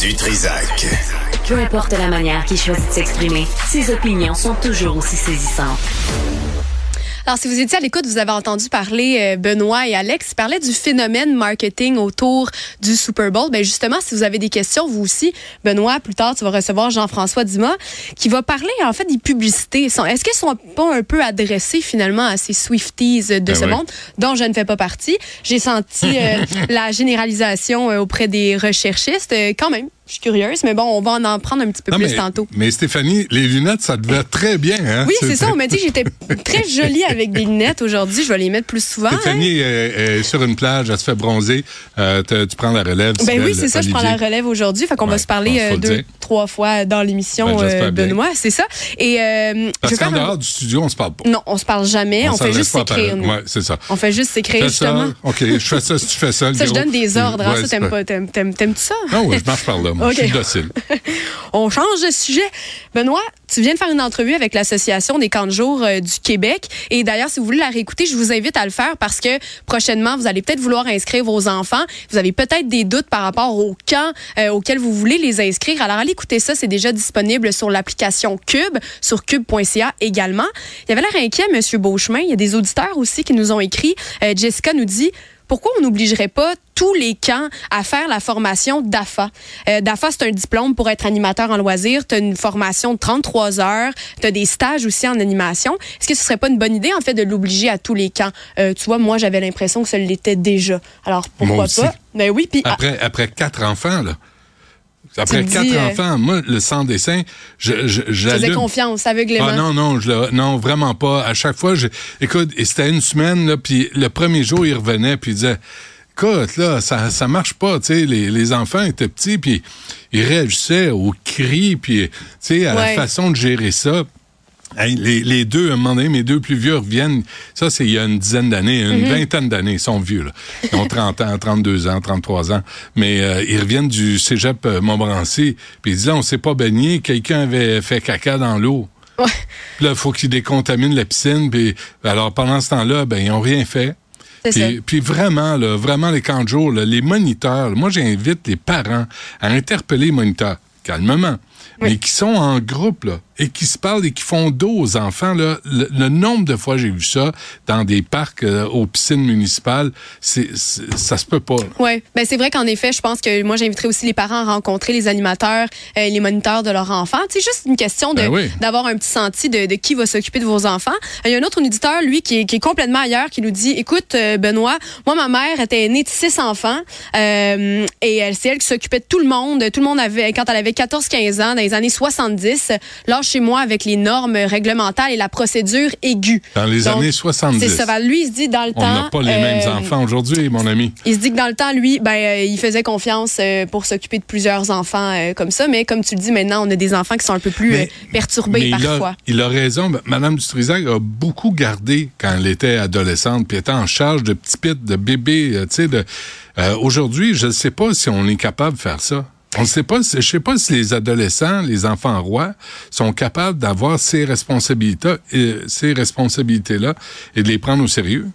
du Trisac. Peu importe la manière qu'il choisit de s'exprimer, ses opinions sont toujours aussi saisissantes. Alors, si vous étiez à l'écoute, vous avez entendu parler euh, Benoît et Alex parler du phénomène marketing autour du Super Bowl. Ben justement, si vous avez des questions, vous aussi, Benoît, plus tard, tu vas recevoir Jean-François Dumas, qui va parler en fait des publicités. Est-ce qu'elles sont pas un peu adressées finalement à ces Swifties de Ben ce oui. monde, dont je ne fais pas partie? J'ai senti euh, la généralisation euh, auprès des recherchistes. Euh, quand même, je suis curieuse, mais bon, on va en, en prendre un petit peu Non, plus mais, tantôt. mais Stéphanie, les lunettes, ça te va très bien. Hein? Oui, c'est ça. On m'a dit que j'étais très jolie avec des lunettes aujourd'hui. Je vais les mettre plus souvent. hein. Stéphanie est, est sur une plage, elle se fait bronzer. Euh, tu prends la relève. Ben oui, c'est ça, je prends la relève aujourd'hui. Fait qu'on va se parler euh, deux, trois fois dans l'émission, Ben, euh. Benoît, c'est ça. Et euh, Parce qu'en un- dehors du studio, on se parle pas. Non, on se parle jamais. On, fait juste s'écrire. Ouais, c'est ça. On fait juste s'écrire, justement. OK, je fais ça si tu fais ça. Ça, je donne des ordres. hein, ça, t'aimes-tu ça? Non, oui, je marche par là. Moi, OK. Je suis docile. On change de sujet. Benoît, tu viens de faire une entrevue avec l'Association des camps de jour euh, du Québec. Et d'ailleurs, si vous voulez la réécouter, je vous invite à le faire parce que prochainement, vous allez peut-être vouloir inscrire vos enfants. Vous avez peut-être des doutes par rapport au camp euh, auquel vous voulez les inscrire. Alors, allez écouter ça. C'est déjà disponible sur l'application Cube, sur cube.ca également. Il y avait l'air inquiet, M. Beauchemin. Il y a des auditeurs aussi qui nous ont écrit. Euh, Jessica nous dit pourquoi on n'obligerait pas tous les camps à faire la formation DAFA? Euh, DAFA, c'est un diplôme pour être animateur en loisirs. Tu as une formation de 33 heures. Tu as des stages aussi en animation. Est-ce que ce serait pas une bonne idée, en fait, de l'obliger à tous les camps? Euh, tu vois, moi, j'avais l'impression que ça l'était déjà. Alors, pourquoi pas? Ben oui, puis... ah, Après, après quatre enfants, là. Après quatre dis, euh, enfants, moi, le sans dessin, je, je, je faisais confiance aveuglément. Ah non, non, je le- non, vraiment pas. À chaque fois, je, écoute, et c'était une semaine, là, puis le premier jour, il revenait, puis il disait, écoute, là, ça, ça marche pas, tu sais, les, les enfants étaient petits, puis ils réagissaient aux cris, puis, tu sais, à Ouais. la façon de gérer ça. Hey, les, les deux, à un moment donné, mes deux plus vieux reviennent. Ça, c'est il y a une dizaine d'années, une Mhm. vingtaine d'années. Ils sont vieux, là. Ils ont 30 ans, 32 ans, 33 ans. Mais euh, ils reviennent du cégep euh, Montmorency. Puis ils disent, là, on s'est pas baigné. Quelqu'un avait fait caca dans l'eau. Ouais. Puis là, il faut qu'ils décontaminent la piscine. Puis alors, pendant ce temps-là, ben, ils ont rien fait. Puis, puis vraiment, là, vraiment, les camps de jour, là, les moniteurs, là, moi, j'invite les parents à interpeller les moniteurs, calmement, mais qui sont en groupe, là, et qui se parlent et qui font dos aux enfants. Là, le, le nombre de fois j'ai vu ça dans des parcs, euh, aux piscines municipales, c'est, ça se peut pas. Oui, ben c'est vrai qu'en effet, je pense que moi j'inviterais aussi les parents à rencontrer les animateurs, euh, les moniteurs de leurs enfants. C'est juste une question de Ben oui. d'avoir un petit senti de, de qui va s'occuper de vos enfants. Il y a un autre auditeur, lui, qui est, qui est complètement ailleurs, qui nous dit écoute, euh, Benoît, moi ma mère était née de six enfants euh, et elle c'est elle qui s'occupait de tout le monde. Tout le monde avait quand elle avait 14-15 ans, dans les années 70, là chez moi avec les normes réglementaires et la procédure aiguë. Dans les Donc, années 70. C'est ça. Ben, Lui, il se dit dans le On temps. n'a pas les euh, mêmes enfants aujourd'hui, mon ami. il se dit que dans le temps, lui, ben, euh, il faisait confiance euh, pour s'occuper de plusieurs enfants euh, comme ça. Mais comme tu le dis, maintenant, on a des enfants qui sont un peu plus Mais- euh, perturbés Mais il parfois. a, il a raison. Madame Dutrisac a beaucoup gardé quand elle était adolescente, puis était en charge de petits pits, de bébés. euh, tu sais, de, euh, aujourd'hui, je ne sais pas si on est capable de faire ça. On ne sait pas, je sais pas si les adolescents, les enfants rois, sont capables d'avoir ces responsabilités, euh, ces responsabilités-là et de les prendre au sérieux.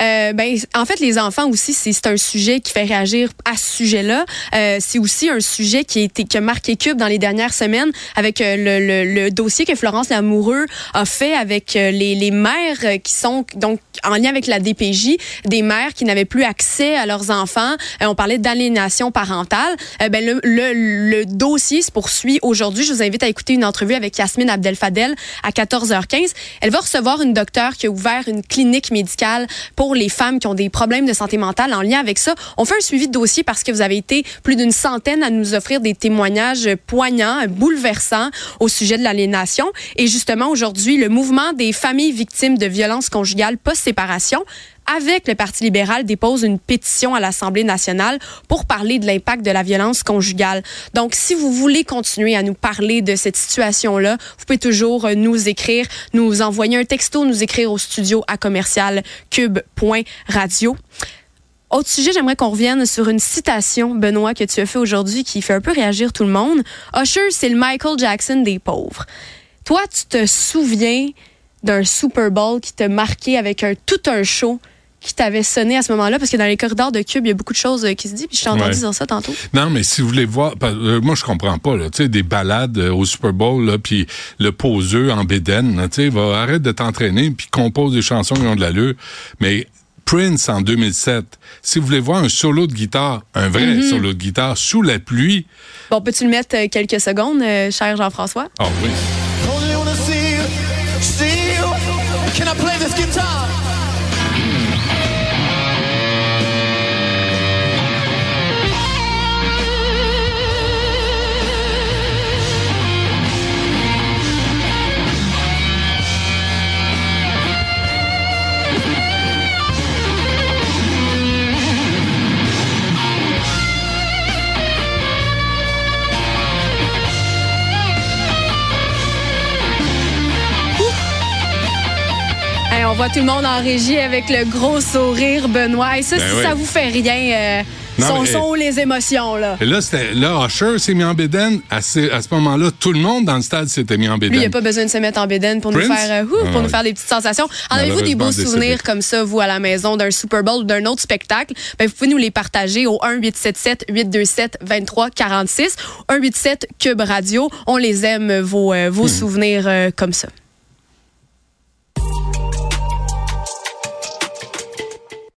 Euh, ben, en fait, les enfants aussi, c'est un sujet qui fait réagir à ce sujet-là. Euh, c'est aussi un sujet qui a, été, qui a marqué Cube dans les dernières semaines avec euh, le, le- dossier que Florence Lamoureux a fait avec les, les mères qui sont donc en lien avec la DPJ, des mères qui n'avaient plus accès à leurs enfants. On parlait d'aliénation parentale. Ben, le, le, dossier se poursuit aujourd'hui. Je vous invite à écouter une entrevue avec Yasmine Abdel-Fadel à 14h15. Elle va recevoir une docteure qui a ouvert une clinique médicale pour les femmes qui ont des problèmes de santé mentale en lien avec ça. On fait un suivi de dossier parce que vous avez été plus d'une centaine à nous offrir des témoignages poignants, bouleversants au sujet de l'aliénation. Et justement, aujourd'hui, le mouvement des familles victimes de violences conjugales post-séparation avec le Parti libéral, dépose une pétition à l'Assemblée nationale pour parler de l'impact de la violence conjugale. Donc, si vous voulez continuer à nous parler de cette situation-là, vous pouvez toujours euh, nous écrire, nous envoyer un texto, nous écrire au studio à commercial cube.radio. Autre sujet, j'aimerais qu'on revienne sur une citation, Benoît, que tu as fait aujourd'hui qui fait un peu réagir tout le monde. Usher, c'est le Michael Jackson des pauvres. Toi, tu te souviens d'un Super Bowl qui t'a marqué avec un, tout un show qui t'avait sonné à ce moment-là? Parce que dans les corridors de Cube, il y a beaucoup de choses euh, qui se disent, puis je t'ai entendu Ouais. dire ça tantôt. Non, mais si vous voulez voir, euh, moi je comprends pas là, tu sais des balades euh, au Super Bowl là, puis le poseux en bédaine, là, tu sais, va arrête de t'entraîner puis compose des chansons qui ont de l'allure. Mais Prince en 2007, si vous voulez voir un solo de guitare, un vrai Mm-hmm. solo de guitare sous la pluie, Bon, peux-tu le mettre euh, quelques secondes, euh, cher Jean-François? ah oui. Can I play this guitar? On voit tout le monde en régie avec le gros sourire, Benoît. Et ça, Ben si oui. ça vous fait rien, euh, Non, mais- les émotions, là? Là, là, Usher s'est mis en bédaine. À ce, à ce moment-là, tout le monde dans le stade s'était mis en bédaine. Lui, il n'y a pas besoin de se mettre en bédaine pour nous faire, euh, ouh, Ah, pour nous faire des petites sensations. En avez-vous des beaux souvenirs comme ça, vous, à la maison, d'un Super Bowl ou d'un autre spectacle? Ben, vous pouvez nous les partager au 1-877-827-2346. 1-87 Cube Radio. On les aime, vos, euh, Hmm. vos souvenirs euh, comme ça.